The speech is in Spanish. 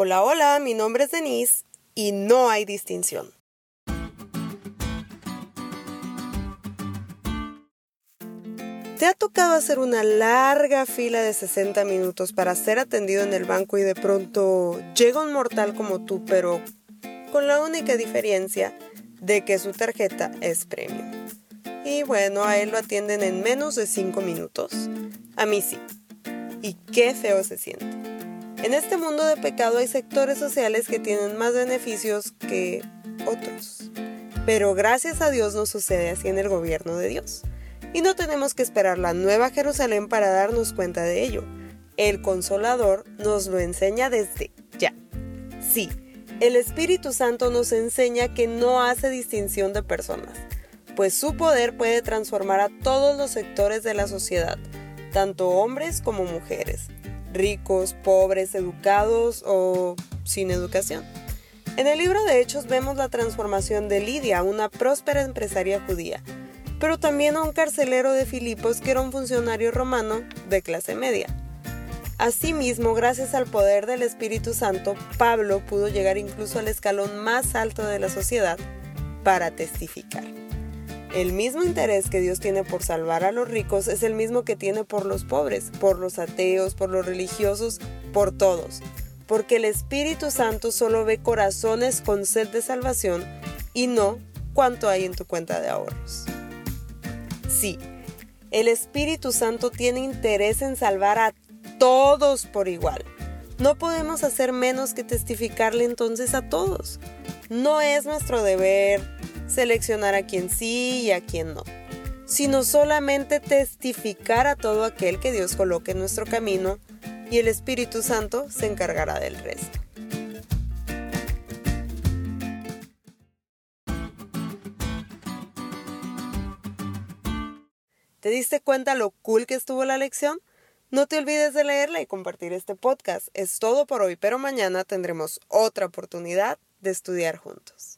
Hola, hola, mi nombre es Denise y no hay distinción. ¿Te ha tocado hacer una larga fila de 60 minutos para ser atendido en el banco y de pronto llega un mortal como tú, pero con la única diferencia de que su tarjeta es premium? Y bueno, a él lo atienden en menos de 5 minutos. A mí sí. Y qué feo se siente. En este mundo de pecado hay sectores sociales que tienen más beneficios que otros. Pero gracias a Dios no sucede así en el gobierno de Dios. Y no tenemos que esperar la nueva Jerusalén para darnos cuenta de ello. El consolador nos lo enseña desde ya. Sí, el Espíritu Santo nos enseña que no hace distinción de personas, pues su poder puede transformar a todos los sectores de la sociedad, tanto hombres como mujeres, ricos, pobres, educados o sin educación. En el libro de Hechos vemos la transformación de Lidia, una próspera empresaria judía, pero también a un carcelero de Filipos que era un funcionario romano de clase media. Asimismo, gracias al poder del Espíritu Santo, Pablo pudo llegar incluso al escalón más alto de la sociedad para testificar. El mismo interés que Dios tiene por salvar a los ricos es el mismo que tiene por los pobres, por los ateos, por los religiosos, por todos. Porque el Espíritu Santo solo ve corazones con sed de salvación y no cuánto hay en tu cuenta de ahorros. Sí, el Espíritu Santo tiene interés en salvar a todos por igual. No podemos hacer menos que testificarle entonces a todos. No es nuestro deber seleccionar a quien sí y a quien no, sino solamente testificar a todo aquel que Dios coloque en nuestro camino y el Espíritu Santo se encargará del resto. ¿Te diste cuenta lo cool que estuvo la lección? No te olvides de leerla y compartir este podcast. Es todo por hoy, pero mañana tendremos otra oportunidad de estudiar juntos.